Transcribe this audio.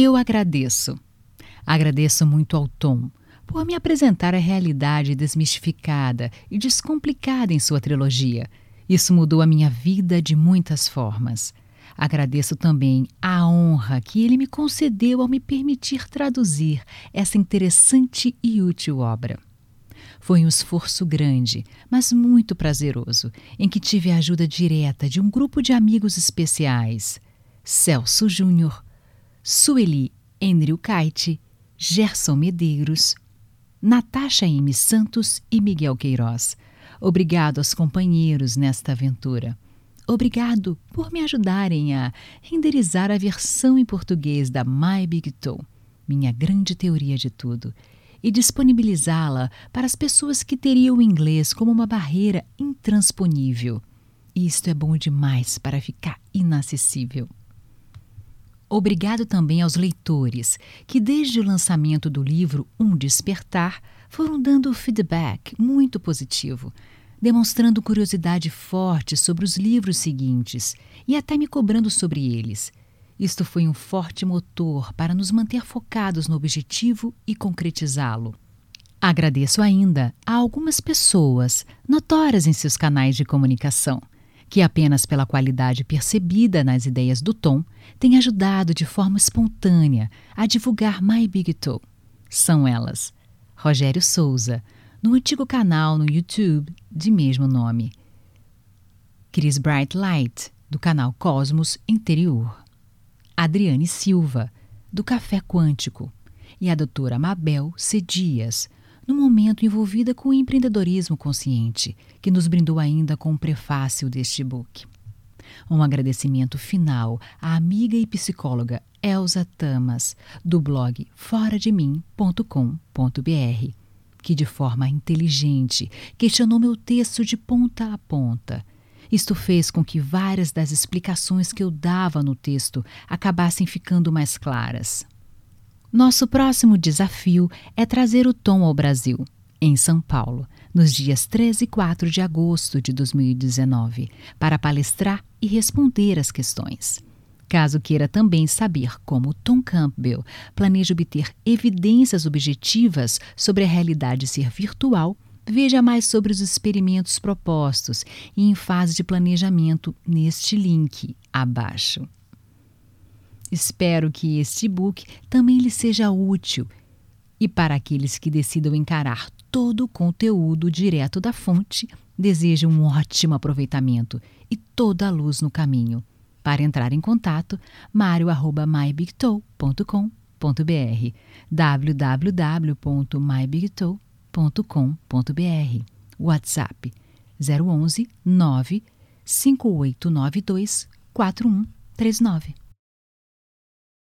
Eu agradeço. Agradeço muito ao Tom por me apresentar a realidade desmistificada e descomplicada em sua trilogia. Isso mudou a minha vida de muitas formas. Agradeço também a honra que ele me concedeu ao me permitir traduzir essa interessante e útil obra. Foi um esforço grande, mas muito prazeroso, em que tive a ajuda direta de um grupo de amigos especiais: Celso Júnior, Sueli Enrio Gerson Medeiros, Natasha M. Santos e Miguel Queiroz. Obrigado aos companheiros nesta aventura. Obrigado por me ajudarem a renderizar a versão em português da My Big Toe, minha grande teoria de tudo, e disponibilizá-la para as pessoas que teriam o inglês como uma barreira intransponível. Isto é bom demais para ficar inacessível. Obrigado também aos leitores que, desde o lançamento do livro Um Despertar, foram dando feedback muito positivo, demonstrando curiosidade forte sobre os livros seguintes e até me cobrando sobre eles. Isto foi um forte motor para nos manter focados no objetivo e concretizá-lo. Agradeço ainda a algumas pessoas notórias em seus canais de comunicação que apenas pela qualidade percebida nas ideias do Tom tem ajudado de forma espontânea a divulgar My Big Toe. São elas: Rogério Souza, no antigo canal no YouTube de mesmo nome, Chris Bright Light, do canal Cosmos Interior, Adriane Silva, do Café Quântico, e a doutora Mabel C. Dias, no momento envolvida com o empreendedorismo consciente, que nos brindou ainda com o prefácio deste book. Um agradecimento final à amiga e psicóloga Elsa Tamas, do blog forademim.com.br, que de forma inteligente questionou meu texto de ponta a ponta. Isto fez com que várias das explicações que eu dava no texto acabassem ficando mais claras. Nosso próximo desafio é trazer o Tom ao Brasil, em São Paulo, nos dias 13 e 4 de agosto de 2019, para palestrar e responder as questões. Caso queira também saber como Tom Campbell planeja obter evidências objetivas sobre a realidade ser virtual, veja mais sobre os experimentos propostos e em fase de planejamento neste link abaixo. Espero que este book também lhe seja útil e para aqueles que decidam encarar todo o conteúdo direto da fonte, desejo um ótimo aproveitamento e toda a luz no caminho. Para entrar em contato, mario@mybigtoe.com.br, www.mybigtoe.com.br, WhatsApp 011 9 5892 4139.